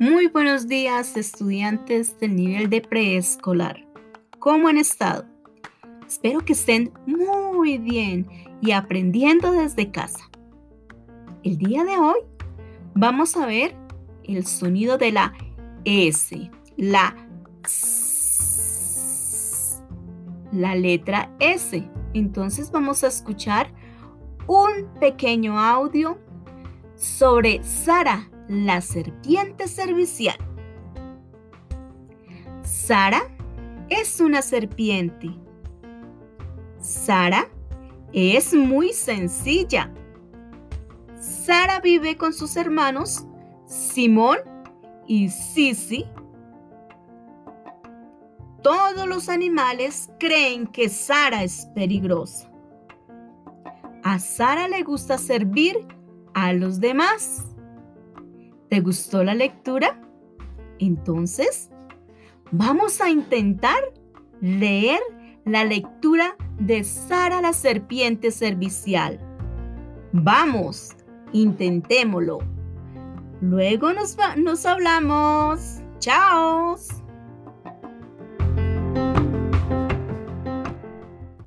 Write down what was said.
Muy buenos días, estudiantes del nivel de preescolar. ¿Cómo han estado? Espero que estén muy bien y aprendiendo desde casa. El día de hoy vamos a ver el sonido de la S, la S, la letra S. Entonces vamos a escuchar un pequeño audio sobre Sara, la serpiente servicial. Sara es una serpiente. Sara es muy sencilla. Sara vive con sus hermanos Simón y Sisi. Todos los animales creen que Sara es peligrosa. A Sara le gusta servir a los demás. ¿Te gustó la lectura? Entonces, vamos a intentar leer la lectura de Sara la serpiente servicial. Vamos, intentémoslo. Luego nos, nos hablamos. Chao.